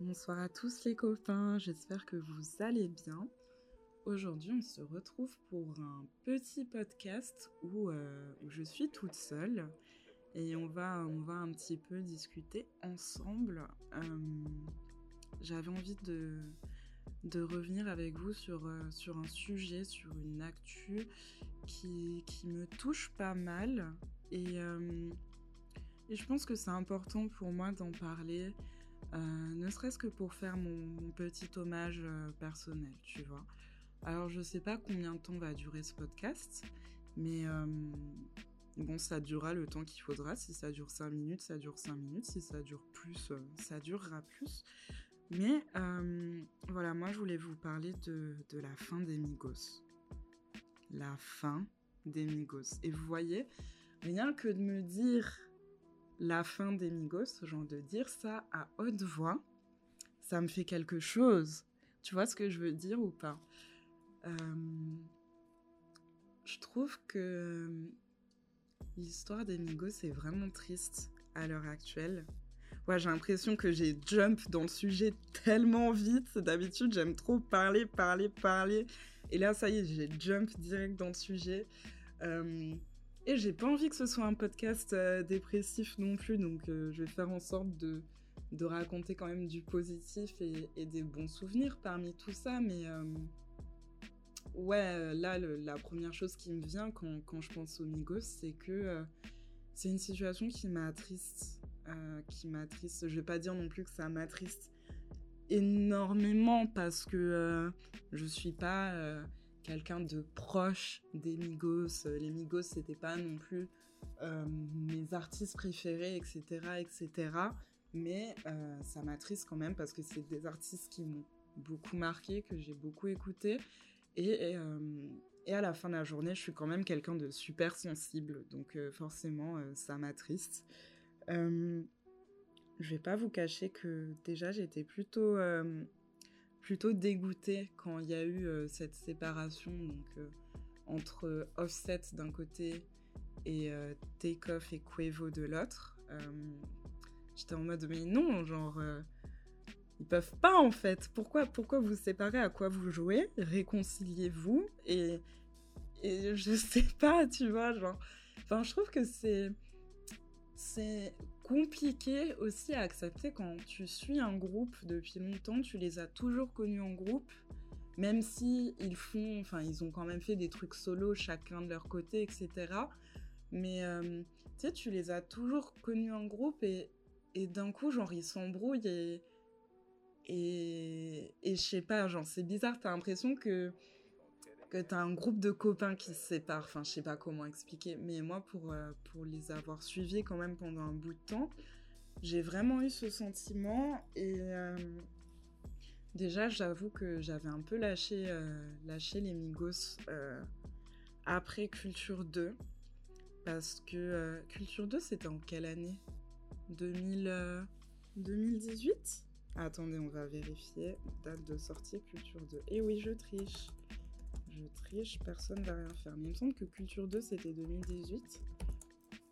Bonsoir à tous les copains, j'espère que vous allez bien. Aujourd'hui, on se retrouve pour un petit podcast où, euh, je suis toute seule et on va, on va un petit peu discuter ensemble. Euh, J'avais envie de, de revenir avec vous sur, euh, sur un sujet, sur une actu qui, qui me touche pas mal et, et je pense que c'est important pour moi d'en parler. Euh, ne serait-ce que pour faire mon, petit hommage euh, personnel, tu vois. Alors, je sais pas combien de temps va durer ce podcast, mais euh, bon, ça durera le temps qu'il faudra. Si ça dure 5 minutes, ça dure 5 minutes. Si ça dure plus, ça durera plus. Mais voilà, moi, je voulais vous parler de, de la fin des Migos. La fin des Migos. Et vous voyez, rien que de me dire la fin des Migos, genre de dire ça à haute voix, ça me fait quelque chose. Tu vois ce que je veux dire ou pas? Euh, Je trouve que l'histoire des Migos est vraiment triste à l'heure actuelle. Ouais, j'ai l'impression que j'ai jump dans le sujet tellement vite. D'habitude, j'aime trop parler, parler, parler. Et là, ça y est, j'ai jump direct dans le sujet. Euh, et j'ai pas envie que ce soit un podcast euh, dépressif non plus, donc euh, je vais faire en sorte de, de raconter quand même du positif et, des bons souvenirs parmi tout ça. Mais euh, ouais, là, la première chose qui me vient quand, quand je pense aux Migos, c'est que c'est une situation qui m'attriste. Qui m'attriste. Je vais pas dire non plus que ça m'attriste énormément parce que je suis pas quelqu'un de proche des Migos. Les Migos, c'était pas non plus euh, mes artistes préférés, etc., etc. Mais euh, ça m'attriste quand même parce que c'est des artistes qui m'ont beaucoup marqué, que j'ai beaucoup écouté. Et, et, euh, à la fin de la journée, je suis quand même quelqu'un de super sensible. Donc euh, forcément, euh, ça m'attriste. je vais pas vous cacher que déjà, j'étais plutôt plutôt dégoûtée quand il y a eu euh, cette séparation donc, euh, entre Offset d'un côté et euh, Takeoff et Quavo de l'autre. J'étais en mode mais non, genre ils peuvent pas en fait. Pourquoi, pourquoi vous séparez? À quoi vous jouez? Réconciliez-vous et et je sais pas, tu vois, genre. Enfin, je trouve que c'est compliqué aussi à accepter quand tu suis un groupe depuis longtemps, tu les as toujours connus en groupe, même si ils font, enfin ils ont quand même fait des trucs solo chacun de leur côté, etc. Mais euh, tu sais, tu les as toujours connus en groupe et, et d'un coup, genre ils s'embrouillent et et, et je sais pas, genre c'est bizarre, t'as l'impression que que t'as un groupe de copains qui se séparent. Enfin, je sais pas comment expliquer. Mais moi, pour, euh, pour les avoir suivis quand même pendant un bout de temps, j'ai vraiment eu ce sentiment. Et euh, déjà, j'avoue que j'avais un peu lâché, euh, les Migos euh, après Culture 2. Parce que Culture 2, c'était en quelle année? 2000, 2018 Attendez, on va vérifier. Date de sortie Culture 2. Et oui, je triche je triche, personne va rien faire. Mais il me semble que Culture 2, c'était 2018.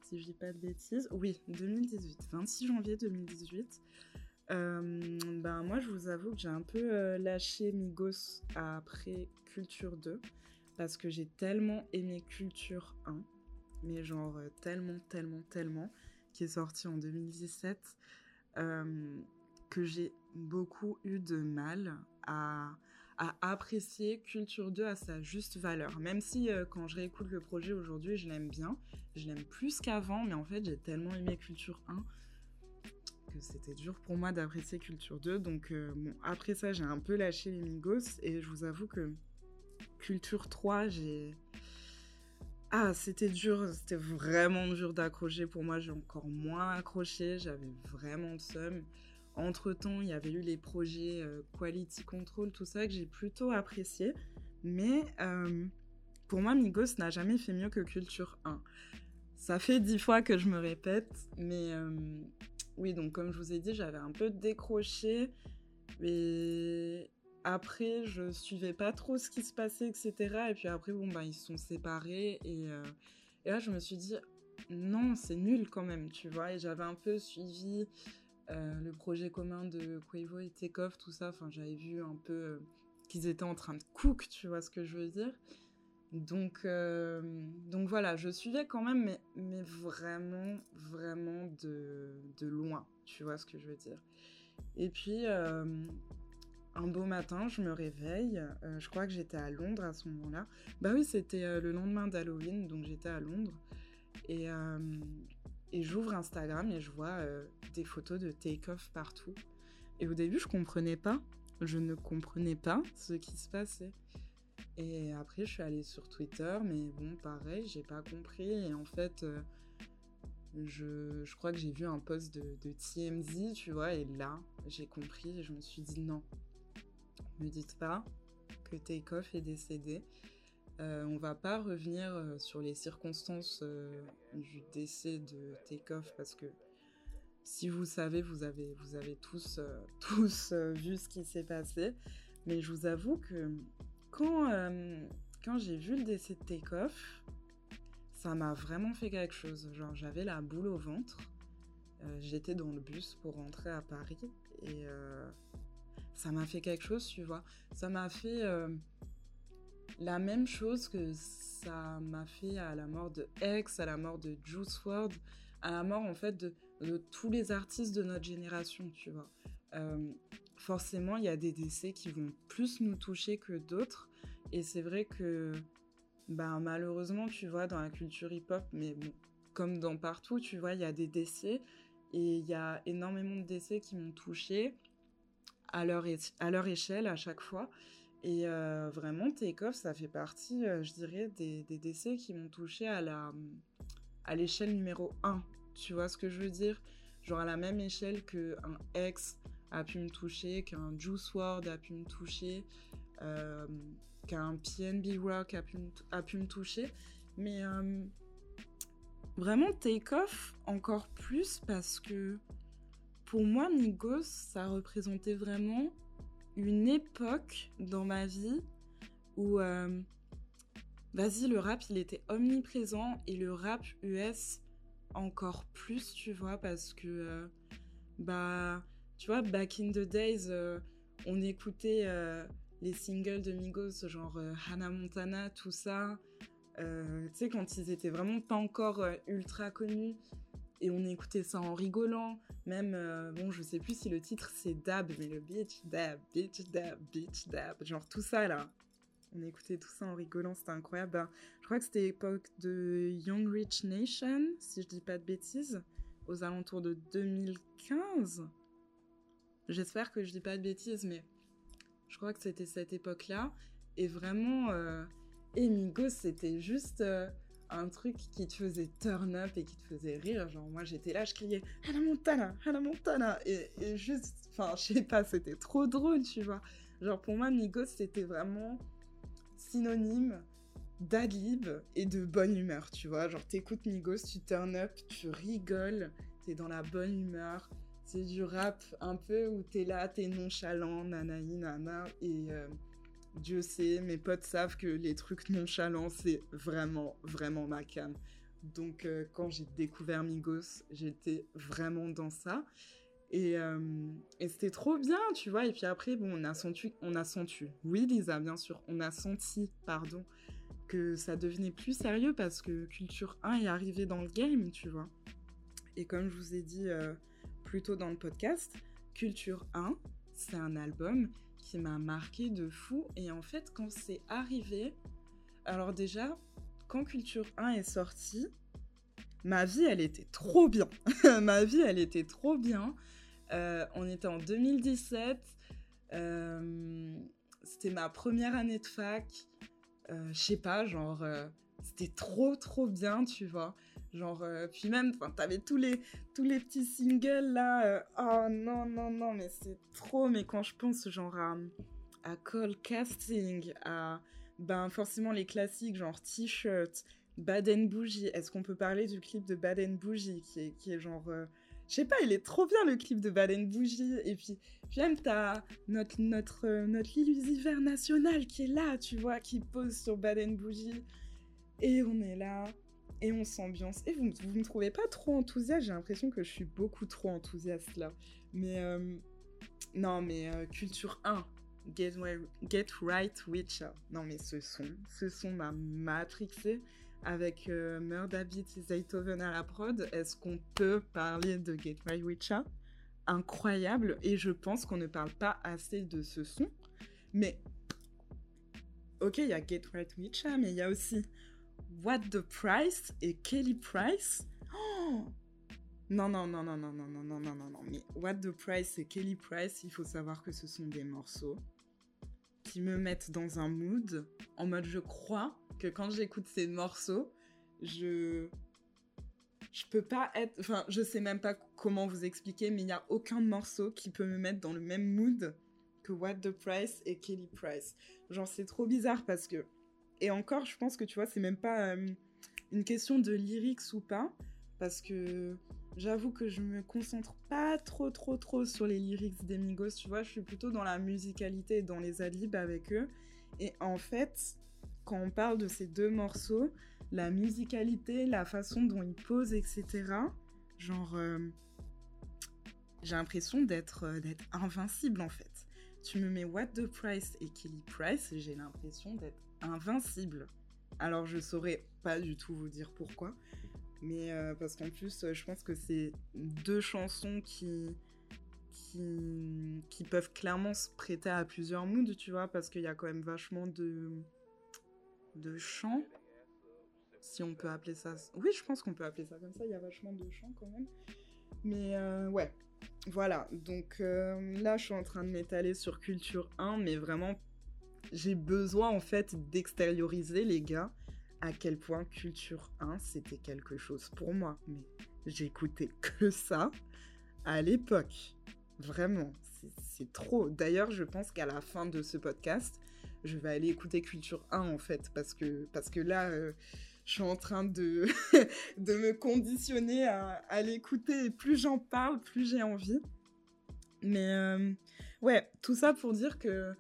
Si je dis pas de bêtises. Oui, 2018. 26 janvier 2018. Euh, ben moi, je vous avoue que j'ai un peu euh, lâché Migos après Culture 2. Parce que j'ai tellement aimé Culture 1. Mais genre euh, tellement, tellement, tellement. Qui est sorti en 2017. Euh, que j'ai beaucoup eu de mal à à apprécier Culture 2 à sa juste valeur. Même si euh, quand je réécoute le projet aujourd'hui, je l'aime bien, je l'aime plus qu'avant, mais en fait j'ai tellement aimé Culture 1 que c'était dur pour moi d'apprécier Culture 2. Donc euh, bon, après ça, j'ai un peu lâché les Migos et je vous avoue que Culture 3, j'ai... Ah, c'était dur, c'était vraiment dur d'accrocher. Pour moi, j'ai encore moins accroché, j'avais vraiment de somme. Entre-temps, il y avait eu les projets euh, Quality Control, tout ça, que j'ai plutôt apprécié. Mais euh, pour moi, Migos n'a jamais fait mieux que Culture 1. Ça fait dix fois que je me répète, mais euh, oui, donc comme je vous ai dit, j'avais un peu décroché. Mais après, je suivais pas trop ce qui se passait, etc. Et puis après, bon, bah, ils se sont séparés. Et, et là, je me suis dit, non, c'est nul quand même, tu vois. Et j'avais un peu suivi le projet commun de Quavo et Takeoff, tout ça, enfin, j'avais vu un peu qu'ils étaient en train de cook, tu vois ce que je veux dire. Donc, donc voilà, je suivais quand même, mais, mais vraiment, vraiment de, de, loin, tu vois ce que je veux dire. Et puis, un beau matin, je me réveille. Euh, je crois que j'étais à Londres à ce moment-là. Bah oui, c'était euh, le lendemain d'Halloween, donc j'étais à Londres. Et, euh, et j'ouvre Instagram et je vois des photos de take-off partout. Et au début, je comprenais pas. Je ne comprenais pas ce qui se passait. Et après, je suis allée sur Twitter, mais bon, pareil, j'ai pas compris. Et en fait, je, je, crois que j'ai vu un post de, de TMZ, tu vois, et là, j'ai compris et je me suis dit non, me dites pas que Takeoff est décédé. Euh, on va pas revenir euh, sur les circonstances euh, du décès de Takeoff parce que si vous savez, vous avez, vous avez tous, euh, tous vu ce qui s'est passé. Mais je vous avoue que quand, quand j'ai vu le décès de Takeoff, ça m'a vraiment fait quelque chose. Genre, j'avais la boule au ventre. J'étais dans le bus pour rentrer à Paris et ça m'a fait quelque chose, tu vois. Ça m'a fait la même chose que ça m'a fait à la mort de X, à la mort de Juice WRLD, à la mort en fait de, tous les artistes de notre génération, tu vois. Euh, forcément, il y a des décès qui vont plus nous toucher que d'autres. Et c'est vrai que, bah, malheureusement, tu vois, dans la culture hip-hop, mais comme dans partout, tu vois, il y a des décès. Et il y a énormément de décès qui m'ont touchée à leur, à leur échelle à chaque fois. Et euh, vraiment, Takeoff, ça fait partie, euh, je dirais, des, des, décès qui m'ont touché à la à l'échelle numéro 1. Tu vois ce que je veux dire? Genre à la même échelle qu'un ex a pu me toucher, qu'un Juice WRLD a pu me toucher, euh, qu'un PNB Rock a pu, a pu me toucher. Mais vraiment, Takeoff encore plus parce que pour moi, Migos, ça représentait vraiment une époque dans ma vie où, euh, vas-y, le rap, il était omniprésent et le rap US encore plus, tu vois, parce que, euh, bah, tu vois, back in the days, euh, on écoutait les singles de Migos, genre Hannah Montana, tout ça. tu sais, quand ils étaient vraiment pas encore ultra connus, et on écoutait ça en rigolant. Même, euh, bon, je sais plus si le titre c'est Dab, mais le bitch dab, bitch dab, bitch dab, genre tout ça là. On écoutait tout ça en rigolant, c'était incroyable. Ben, je crois que c'était l'époque de Young Rich Nation, si je dis pas de bêtises, aux alentours de 2015. J'espère que je dis pas de bêtises, mais je crois que c'était cette époque-là. Et vraiment, euh, Migos, c'était juste. Euh, un truc qui te faisait turn up et qui te faisait rire. Genre, moi, j'étais là, je criais Hannah Montana, Hannah Montana. Et, juste, enfin, je sais pas, c'était trop drôle, tu vois. Genre, pour moi, Migos, c'était vraiment synonyme d'adlib et de bonne humeur, tu vois. Genre, t'écoutes Migos, tu turn up, tu rigoles, t'es dans la bonne humeur. C'est du rap un peu où t'es là, t'es nonchalant, nanaï, nana. Et. Euh, Dieu sait, mes potes savent que les trucs nonchalants, c'est vraiment, vraiment ma cam. Donc, euh, quand j'ai découvert Migos, j'étais vraiment dans ça. Euh, et, c'était trop bien, tu vois. Et puis après, bon, on a senti, on a senti, oui, Lisa, bien sûr, on a senti, pardon, que ça devenait plus sérieux parce que Culture 1 est arrivé dans le game, tu vois. Et comme je vous ai dit euh, plus tôt dans le podcast, Culture 1, c'est un album m'a marqué de fou. Et en fait, quand c'est arrivé, alors déjà, quand Culture 1 est sorti, ma vie, elle était trop bien. ma vie, elle était trop bien. Euh, on était en 2017. Euh, c'était ma première année de fac. Euh, je sais pas, genre, c'était trop, trop bien, tu vois. Genre, euh, puis même, t'avais tous les, tous les petits singles là. Euh, oh non, non, non, mais c'est trop. Mais quand je pense, genre, à, à Call Casting, à ben, forcément les classiques, genre T-shirt, Bad and Bougie. Est-ce qu'on peut parler du clip de Bad and Bougie qui est, qui est genre. Euh, je sais pas, il est trop bien le clip de and Bougie. Et puis, même, t'as notre, notre, notre Lil national qui est là, tu vois, qui pose sur and Bougie. Et on est là et on s'ambiance. Et vous, vous me trouvez pas trop enthousiaste J'ai l'impression que je suis beaucoup trop enthousiaste là. Mais euh, non, mais euh, culture 1, Get, Right Witcher. Non, mais ce son, ce son m'a matrixé avec euh, Murda et Zaytoven à la prod. Est-ce qu'on peut parler de Get Right Witcher Incroyable. Et je pense qu'on ne parle pas assez de ce son. Mais, ok, il y a Get Right Witcher, mais il y a aussi What the Price et Kelly Price? Oh non, non, non, non, non, non, non, non, non, non, non. Mais What the Price et Kelly Price, il faut savoir que ce sont des morceaux qui me mettent dans un mood en mode je crois que quand j'écoute ces morceaux, je je peux pas être enfin je sais même pas comment vous expliquer mais il y a aucun morceau qui peut me mettre dans le même mood que What the Price et Kelly Price. Genre c'est trop bizarre parce que et encore je pense que tu vois c'est même pas euh, une question de lyrics ou pas parce que j'avoue que je me concentre pas trop trop trop sur les lyrics des Migos, tu vois, je suis plutôt dans la musicalité et dans les adlibs avec eux. Et en fait, quand on parle de ces deux morceaux, la musicalité, la façon dont ils posent, etc., genre, euh, j'ai l'impression d'être euh, invincible en fait. Tu me mets What the Price et Kelly Price j'ai l'impression d'être invincible. Alors je saurais pas du tout vous dire pourquoi, mais euh, parce qu'en plus, euh, je pense que c'est deux chansons qui, qui, qui, peuvent clairement se prêter à plusieurs moods, tu vois, parce qu'il y a quand même vachement de, de chants, si on peut appeler ça. Oui, je pense qu'on peut appeler ça comme ça, il y a vachement de chants quand même. Mais euh, ouais, voilà. Donc là, je suis en train de m'étaler sur Culture 1, mais vraiment, j'ai besoin en fait d'extérioriser les gars à quel point Culture 1, c'était quelque chose pour moi. Mais j'écoutais que ça à l'époque. Vraiment, c'est trop. D'ailleurs, je pense qu'à la fin de ce podcast, je vais aller écouter Culture 1 en fait, parce que, parce que là, euh, je suis en train de, de me conditionner à, l'écouter. Plus j'en parle, plus j'ai envie. Mais euh, ouais, tout ça pour dire que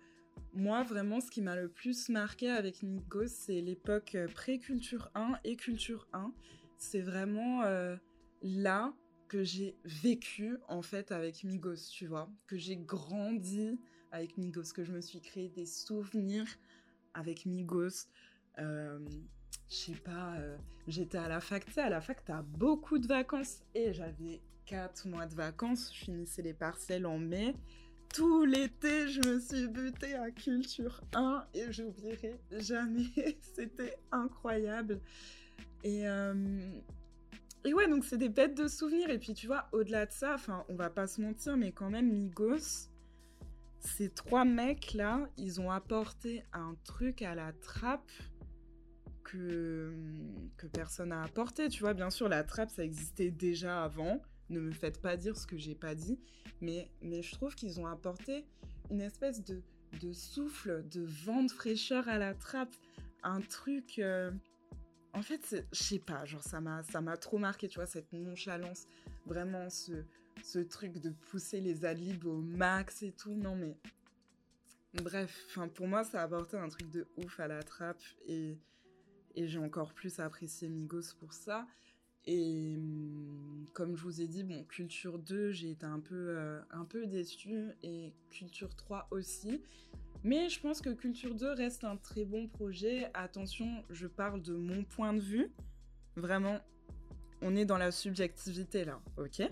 moi, vraiment, ce qui m'a le plus marqué avec Migos, c'est l'époque euh, pré-culture 1 et culture 1. C'est vraiment euh, là que j'ai vécu, en fait, avec Migos, tu vois. Que j'ai grandi avec Migos, que je me suis créé des souvenirs avec Migos. Euh, je sais pas, j'étais à la fac, tu sais, à la fac, t'as beaucoup de vacances. Et j'avais 4 mois de vacances, je finissais les parcelles en mai tout l'été, je me suis butée à Culture 1 et j'oublierai jamais. C'était incroyable. Et, euh, et ouais, donc c'est des bêtes de souvenirs. Et puis tu vois, au-delà de ça, enfin, on va pas se mentir, mais quand même, Migos, ces trois mecs-là, ils ont apporté un truc à la trappe que, que personne n'a apporté. Tu vois, bien sûr, la trappe, ça existait déjà avant ne me faites pas dire ce que j'ai pas dit, mais, mais je trouve qu'ils ont apporté une espèce de, de souffle, de vent de fraîcheur à la trappe, un truc... Euh, en fait, je sais pas, genre ça m'a ça m'a trop marqué, tu vois, cette nonchalance, vraiment ce, ce truc de pousser les adlibs au max et tout, non mais... Bref, pour moi ça a apporté un truc de ouf à la trappe et, et j'ai encore plus apprécié Migos pour ça. Et hum, comme je vous ai dit, bon, Culture 2, j'ai été un peu, euh, un peu déçue et Culture 3 aussi. Mais je pense que Culture 2 reste un très bon projet. Attention, je parle de mon point de vue. Vraiment, on est dans la subjectivité là, ok?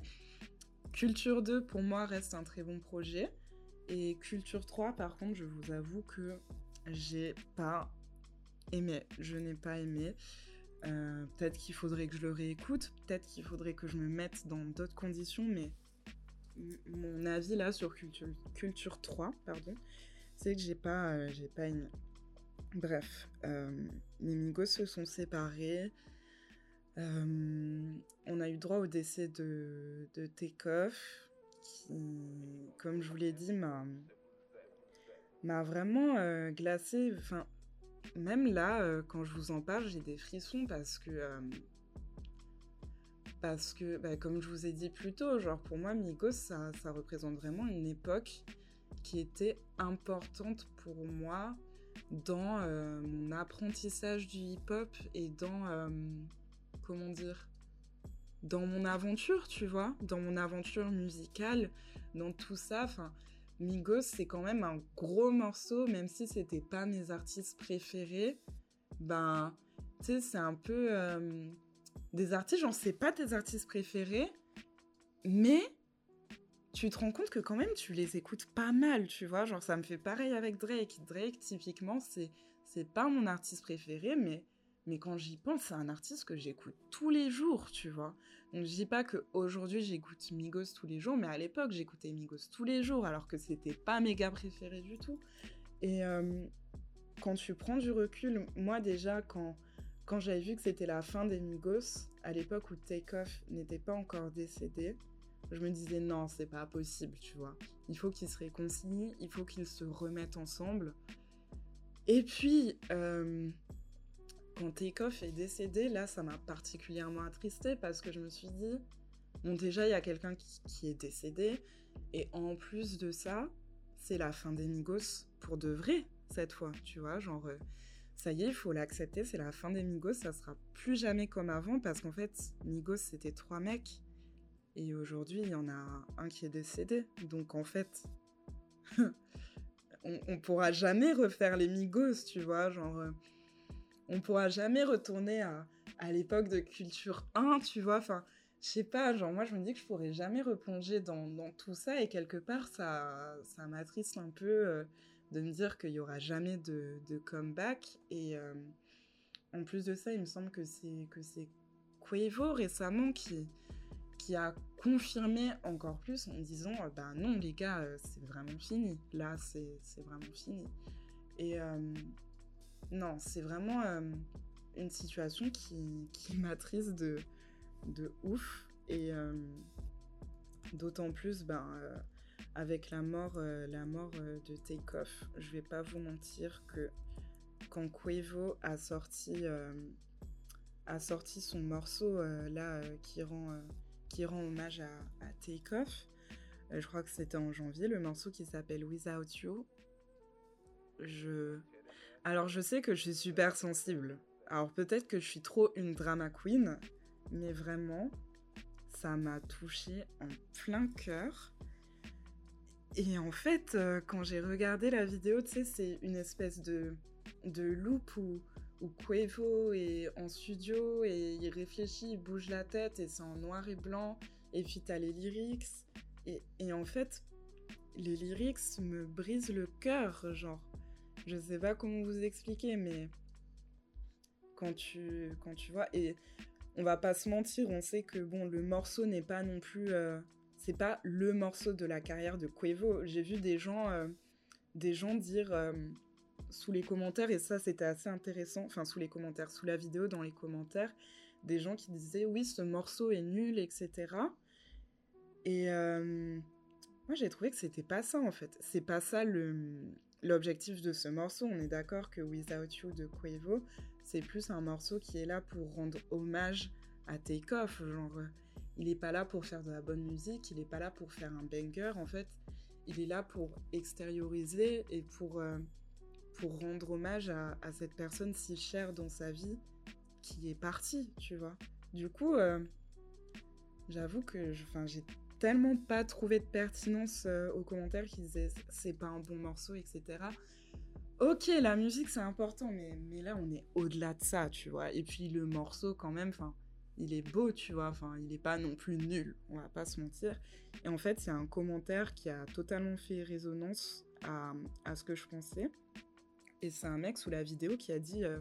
Culture 2, pour moi, reste un très bon projet. Et Culture 3, par contre, je vous avoue que j'ai pas aimé. Je n'ai pas aimé. Euh, peut-être qu'il faudrait que je le réécoute, peut-être qu'il faudrait que je me mette dans d'autres conditions, mais mon avis là sur Culture, culture 3, pardon, c'est que j'ai pas, euh, pas aimé. Bref, euh, les Migos se sont séparés. on a eu droit au décès de, de Takeoff, qui, comme je vous l'ai dit, m'a m'a vraiment glacé. Enfin, même là, euh, quand je vous en parle, j'ai des frissons parce que. Euh, bah, comme je vous ai dit plus tôt, genre pour moi, Migos, ça, ça représente vraiment une époque qui était importante pour moi dans euh, mon apprentissage du hip-hop et dans comment dire, dans mon aventure, tu vois, dans mon aventure musicale, dans tout ça. Enfin, Migos, c'est quand même un gros morceau, même si c'était pas mes artistes préférés. Ben, tu sais, c'est un peu euh, des artistes, j'en sais pas tes artistes préférés, mais tu te rends compte que quand même tu les écoutes pas mal, tu vois. Genre, ça me fait pareil avec Drake. Drake, typiquement, c'est c'est pas mon artiste préféré, mais mais quand j'y pense, c'est un artiste que j'écoute tous les jours, tu vois. Donc je dis pas qu'aujourd'hui j'écoute Migos tous les jours, mais à l'époque j'écoutais Migos tous les jours, alors que c'était pas mes gars préférés du tout. Et euh, quand tu prends du recul, moi déjà, quand, quand j'avais vu que c'était la fin des Migos, à l'époque où Takeoff n'était pas encore décédé, je me disais non, c'est pas possible, tu vois. Il faut qu'ils se réconcilient, il faut qu'ils se remettent ensemble. Et puis, euh, quand Takeoff est décédé, là, ça m'a particulièrement attristée parce que je me suis dit, bon, déjà, il y a quelqu'un qui, est décédé, et en plus de ça, c'est la fin des Migos pour de vrai, cette fois, tu vois, genre, euh, ça y est, il faut l'accepter, c'est la fin des Migos, ça sera plus jamais comme avant parce qu'en fait, Migos, c'était trois mecs, et aujourd'hui, il y en a un qui est décédé, donc en fait. on, on pourra jamais refaire les Migos, tu vois, genre euh, on pourra jamais retourner à, l'époque de culture 1, tu vois. Enfin, je sais pas, genre moi je me dis que je pourrais jamais replonger dans, tout ça et quelque part ça, ça m'attriste un peu euh, de me dire qu'il y aura jamais de, comeback. Et euh, en plus de ça, il me semble que c'est que c'est récemment qui a confirmé encore plus en disant ben non les gars c'est vraiment fini là c'est vraiment fini et non, c'est vraiment euh, une situation qui, qui de, de ouf. Et euh, d'autant plus, ben, euh, avec la mort, la mort de Takeoff, je vais pas vous mentir que quand Quavo a sorti, son morceau là qui, rend, qui rend hommage à, à Takeoff, je crois que c'était en janvier, le morceau qui s'appelle Without You, je alors je sais que je suis super sensible. Alors peut-être que je suis trop une drama queen, mais vraiment, ça m'a touché en plein cœur. Et en fait, euh, quand j'ai regardé la vidéo, tu sais, c'est une espèce de, de loop où, où Quavo est en studio et il réfléchit, il bouge la tête et c'est en noir et blanc. Et puis t'as les lyrics. Et, et en fait, les lyrics me brisent le cœur, genre. Je sais pas comment vous expliquer, mais quand tu, quand vois, et on va pas se mentir, on sait que bon, le morceau n'est pas non plus, euh, c'est pas le morceau de la carrière de Quavo. J'ai vu des gens, euh, dire euh, sous les commentaires, et ça c'était assez intéressant, enfin sous les commentaires, sous la vidéo, dans les commentaires, des gens qui disaient oui, ce morceau est nul, etc. Et moi j'ai trouvé que c'était pas ça en fait. C'est pas ça le L'objectif de ce morceau, on est d'accord que Without You de Quavo, c'est plus un morceau qui est là pour rendre hommage à Takeoff. Genre, euh, il n'est pas là pour faire de la bonne musique, il n'est pas là pour faire un banger. En fait, il est là pour extérioriser et pour, euh, pour rendre hommage à, cette personne si chère dans sa vie qui est partie, tu vois. Du coup, euh, j'avoue que j'ai tellement pas trouvé de pertinence euh, aux commentaires qui disaient c'est pas un bon morceau, etc. Ok, la musique c'est important, mais, mais là on est au-delà de ça, tu vois. Et puis le morceau quand même, enfin, il est beau, tu vois. Enfin, il est pas non plus nul, on va pas se mentir. Et en fait, c'est un commentaire qui a totalement fait résonance à, à ce que je pensais. Et c'est un mec sous la vidéo qui a dit euh,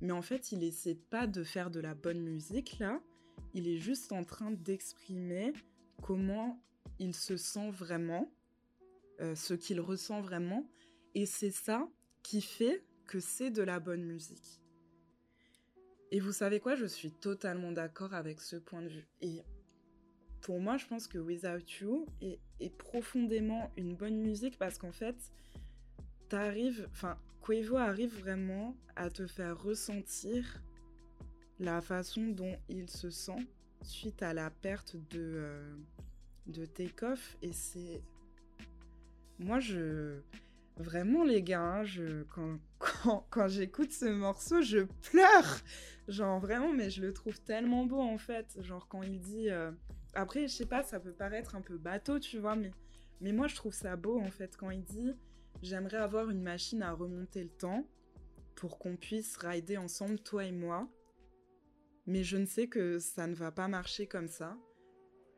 Mais en fait, il essaie pas de faire de la bonne musique là, il est juste en train d'exprimer comment il se sent vraiment, euh, ce qu'il ressent vraiment, et c'est ça qui fait que c'est de la bonne musique. Et vous savez quoi, je suis totalement d'accord avec ce point de vue. Et pour moi, je pense que Without You est, profondément une bonne musique parce qu'en fait, t'arrives, enfin, Quavo arrive vraiment à te faire ressentir la façon dont il se sent suite à la perte de, euh, de Takeoff. Et c'est. Moi, je. Vraiment, les gars, hein, quand... quand, quand j'écoute ce morceau, je pleure. Genre vraiment, mais je le trouve tellement beau en fait. Genre quand il dit. euh, Après, je sais pas, ça peut paraître un peu bateau, tu vois, mais, mais moi je trouve ça beau en fait. Quand il dit J'aimerais avoir une machine à remonter le temps pour qu'on puisse rider ensemble, toi et moi. Mais je ne sais que ça ne va pas marcher comme ça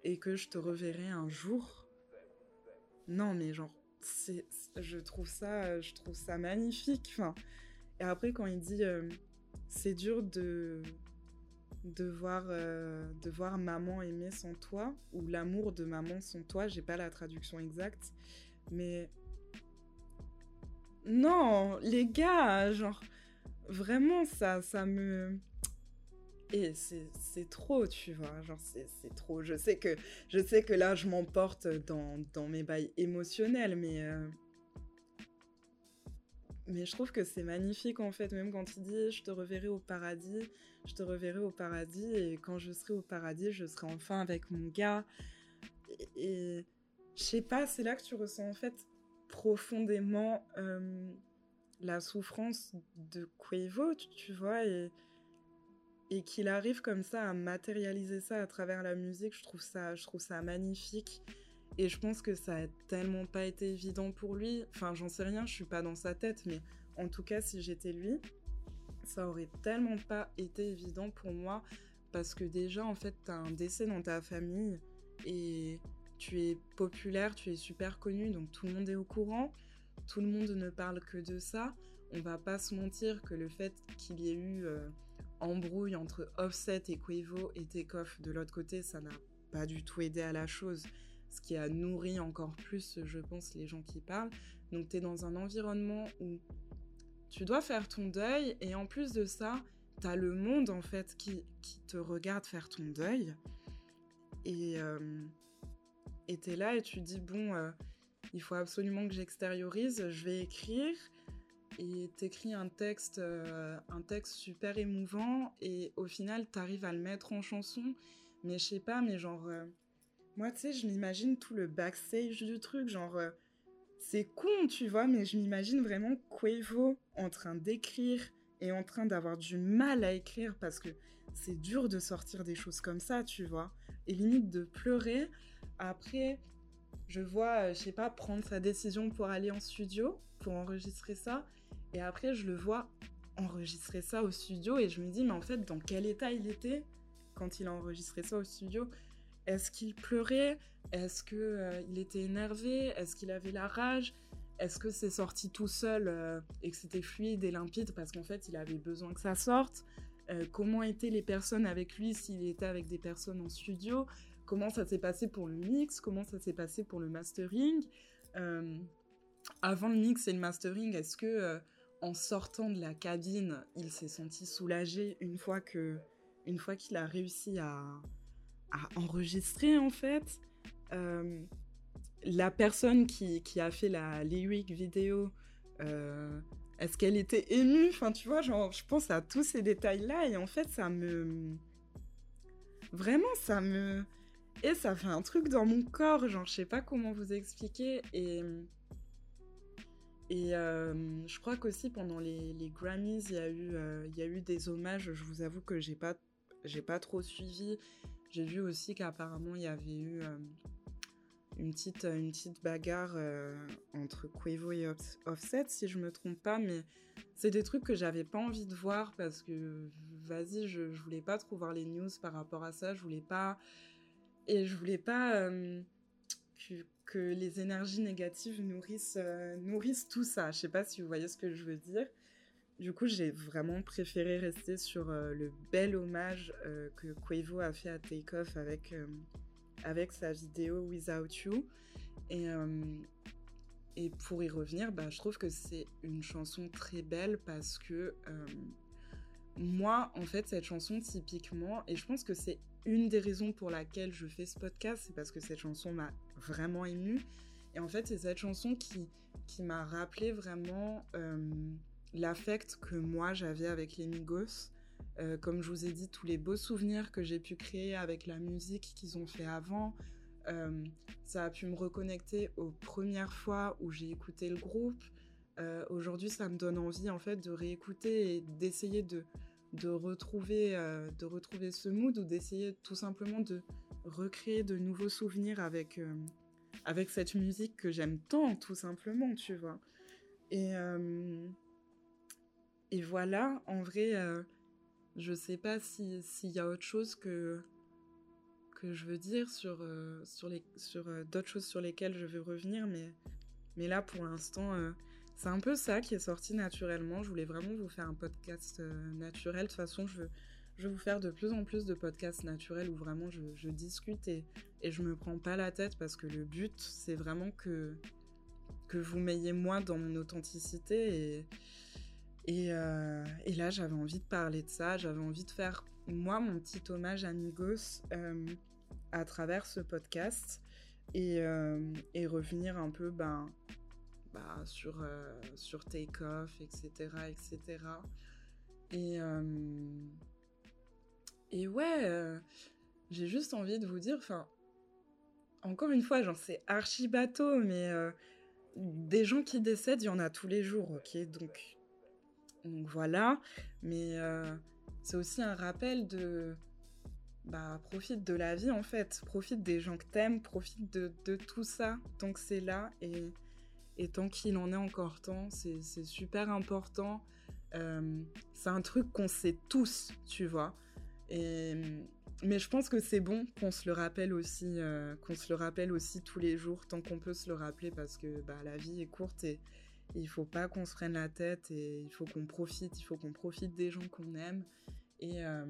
et que je te reverrai un jour. Non, mais genre, je trouve ça, je trouve ça magnifique. Enfin, et après quand il dit, euh, c'est dur de de voir euh, de voir maman aimer sans toi ou l'amour de maman sans toi. J'ai pas la traduction exacte, mais non, les gars, genre vraiment ça, ça me et c'est trop, tu vois, genre c'est trop. Je sais que je sais que là je m'emporte dans, dans mes bails émotionnels, mais euh, mais je trouve que c'est magnifique en fait, même quand il dit je te reverrai au paradis, je te reverrai au paradis et quand je serai au paradis, je serai enfin avec mon gars. Et, et je sais pas, c'est là que tu ressens en fait profondément euh, la souffrance de Quavo, tu, vois, et qu'il arrive comme ça à matérialiser ça à travers la musique, je trouve ça, je trouve ça magnifique. Et je pense que ça a tellement pas été évident pour lui. Enfin, j'en sais rien, je suis pas dans sa tête, mais en tout cas, si j'étais lui, ça aurait tellement pas été évident pour moi parce que déjà, en fait, t'as un décès dans ta famille et tu es populaire, tu es super connu, donc tout le monde est au courant. Tout le monde ne parle que de ça. On va pas se mentir que le fait qu'il y ait eu euh, embrouille entre Offset et Quavo et Takeoff de l'autre côté, ça n'a pas du tout aidé à la chose ce qui a nourri encore plus, je pense, les gens qui parlent. Donc tu es dans un environnement où tu dois faire ton deuil et en plus de ça, tu as le monde en fait qui, qui te regarde faire ton deuil. Et euh, tu es là et tu dis, bon, euh, il faut absolument que j'extériorise, je vais écrire. Et t'écris un texte, euh, un texte super émouvant et au final, t'arrives à le mettre en chanson. Mais je sais pas, mais genre... euh, moi, tu sais, je m'imagine tout le backstage du truc, genre, euh, c'est con, tu vois, mais je m'imagine vraiment Quavo en train d'écrire et en train d'avoir du mal à écrire parce que c'est dur de sortir des choses comme ça, tu vois, et limite de pleurer. Après, je vois, je sais pas, prendre sa décision pour aller en studio, pour enregistrer ça, et après, je le vois enregistrer ça au studio et je me dis, mais en fait, dans quel état il était quand il a enregistré ça au studio? Est-ce qu'il pleurait? Est-ce qu'il euh, était énervé? Est-ce qu'il avait la rage? Est-ce que c'est sorti tout seul euh, et que c'était fluide et limpide parce qu'en fait il avait besoin que ça sorte? Euh, Comment étaient les personnes avec lui s'il était avec des personnes en studio? Comment ça s'est passé pour le mix? Comment ça s'est passé pour le mastering? Avant le mix et le mastering, est-ce que en sortant de la cabine, il s'est senti soulagé une fois que, une fois qu'il a réussi à enregistrer en fait. Euh, la personne qui, qui, a fait la lyric vidéo, euh, est-ce qu'elle était émue? Enfin, tu vois, genre, je pense à tous ces détails-là et en fait, ça me. Vraiment, ça me. Et ça fait un truc dans mon corps, genre, je sais pas comment vous expliquer. Et. Et euh, je crois qu'aussi pendant les, les, Grammys, il y, a eu, euh, y a eu des hommages. Je vous avoue que j'ai pas, j'ai pas trop suivi. J'ai vu aussi qu'apparemment il y avait eu euh, une, petite, une petite bagarre entre Quavo et Offset, si je me trompe pas, mais c'est des trucs que j'avais pas envie de voir parce que, vas-y, je, je, voulais pas trop voir les news par rapport à ça, je voulais pas. Et je voulais pas que, les énergies négatives nourrissent, nourrissent tout ça. Je sais pas si vous voyez ce que je veux dire. Du coup, j'ai vraiment préféré rester sur euh, le bel hommage euh, que Quavo a fait à Takeoff avec, euh, avec sa vidéo Without You. Et, et pour y revenir, bah, je trouve que c'est une chanson très belle parce que moi, en fait, cette chanson, typiquement, et je pense que c'est une des raisons pour laquelle je fais ce podcast, c'est parce que cette chanson m'a vraiment émue. Et en fait, c'est cette chanson qui, qui m'a rappelé vraiment l'affect que moi j'avais avec les Migos. Euh, comme je vous ai dit, tous les beaux souvenirs que j'ai pu créer avec la musique qu'ils ont fait avant, euh, ça a pu me reconnecter aux premières fois où j'ai écouté le groupe. euh, aujourd'hui, ça me donne envie en fait de réécouter et d'essayer de, de, retrouver, euh, de retrouver ce mood ou d'essayer tout simplement de recréer de nouveaux souvenirs avec, euh, avec cette musique que j'aime tant, tout simplement, tu vois. Et, et voilà, en vrai, je sais pas s'il y a autre chose que, que je veux dire sur, sur, les, sur d'autres choses sur lesquelles je veux revenir, mais, mais là, pour l'instant c'est un peu ça qui est sorti naturellement. Je voulais vraiment vous faire un podcast euh, naturel. De toute façon, je veux, je vous faire de plus en plus de podcasts naturels où vraiment je, discute et, et je me prends pas la tête parce que le but, c'est vraiment que, que vous m'ayez moi dans mon authenticité. Et, et, euh, là, j'avais envie de parler de ça. J'avais envie de faire, moi, mon petit hommage à Migos euh, à travers ce podcast. Et, et revenir un peu ben, bah, sur, euh, sur Take-Off, etc. etc. Et, euh, et ouais, euh, j'ai juste envie de vous dire, enfin, encore une fois, j'en sais archi bateau, mais des gens qui décèdent, il y en a tous les jours, ok donc, voilà, mais c'est aussi un rappel de bah, profite de la vie en fait, profite des gens que t'aimes, profite de, tout ça tant que c'est là et tant qu'il en est encore temps, c'est super important. Euh, c'est un truc qu'on sait tous, tu vois. Et, mais je pense que c'est bon qu'on se le rappelle aussi, euh, qu'on se le rappelle aussi tous les jours, tant qu'on peut se le rappeler, parce que bah, la vie est courte et, il faut pas qu'on se prenne la tête et il faut qu'on profite, il faut qu'on profite des gens qu'on aime. Et, euh,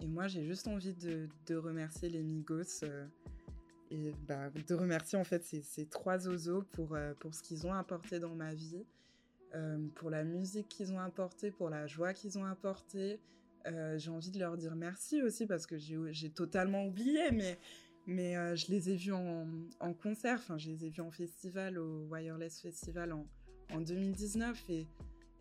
et moi, j'ai juste envie de, remercier les Migos et bah, de remercier en fait ces, trois oiseaux pour, euh, pour ce qu'ils ont apporté dans ma vie, euh, pour la musique qu'ils ont apporté, pour la joie qu'ils ont apporté. Euh, j'ai envie de leur dire merci aussi parce que j'ai totalement oublié, mais, mais je les ai vus en, en, concert, enfin je les ai vus en festival, au Wireless Festival en, en 2019 et,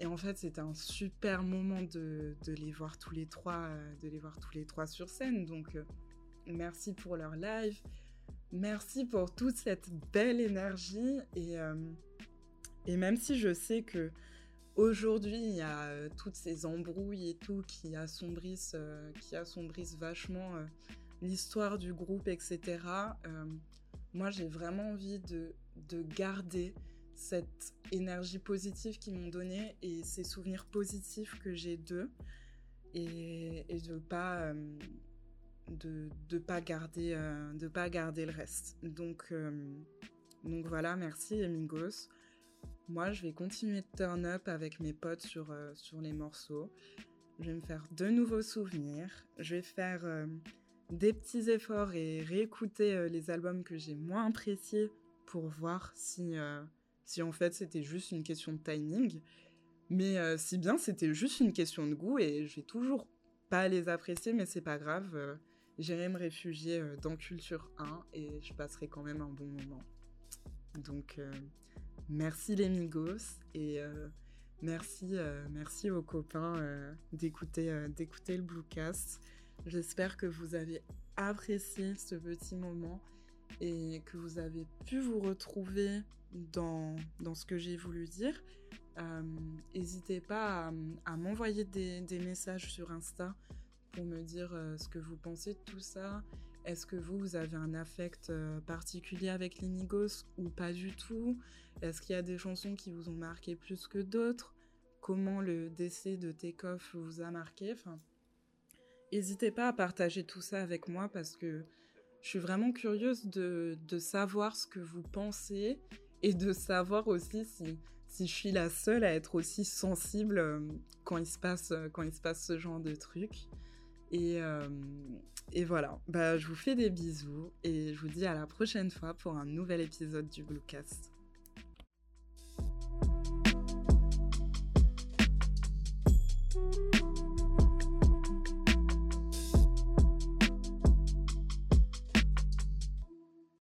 en fait c'était un super moment de, les voir tous les trois, de les voir tous les trois sur scène. Donc merci pour leur live. Merci pour toute cette belle énergie euh, et même si je sais que aujourd'hui il y a euh, toutes ces embrouilles et tout qui assombrissent, euh, qui assombrissent vachement l'histoire du groupe, etc. moi j'ai vraiment envie de, de, garder cette énergie positive qu'ils m'ont donnée et ces souvenirs positifs que j'ai d'eux et, de pas de pas garder euh, de pas garder le reste. Donc euh, donc voilà, merci Amigos. Moi, je vais continuer de turn up avec mes potes sur euh, sur les morceaux. Je vais me faire de nouveaux souvenirs. Je vais faire des petits efforts et réécouter les albums que j'ai moins appréciés pour voir si si en fait c'était juste une question de timing. Mais si bien c'était juste une question de goût et je vais toujours pas les apprécier, mais c'est pas grave j'irai me réfugier euh, dans Culture 1 et je passerai quand même un bon moment. Donc, euh, merci les Migos et euh, merci, merci aux copains d'écouter, d'écouter le Bluecast. J'espère que vous avez apprécié ce petit moment et que vous avez pu vous retrouver dans, dans ce que j'ai voulu dire. N'hésitez pas à, m'envoyer des, messages sur Insta pour me dire euh, ce que vous pensez de tout ça. Est-ce que vous, vous avez un affect euh, particulier avec les Migos ou pas du tout? Est-ce qu'il y a des chansons qui vous ont marqué plus que d'autres? Comment le décès de Takeoff vous a marqué? Enfin, N'hésitez pas à partager tout ça avec moi parce que je suis vraiment curieuse de, savoir ce que vous pensez et de savoir aussi si, si je suis la seule à être aussi sensible euh, quand il se passe, quand il se passe ce genre de trucs. Et, euh, et voilà, bah, je vous fais des bisous et je vous dis à la prochaine fois pour un nouvel épisode du Bluecast.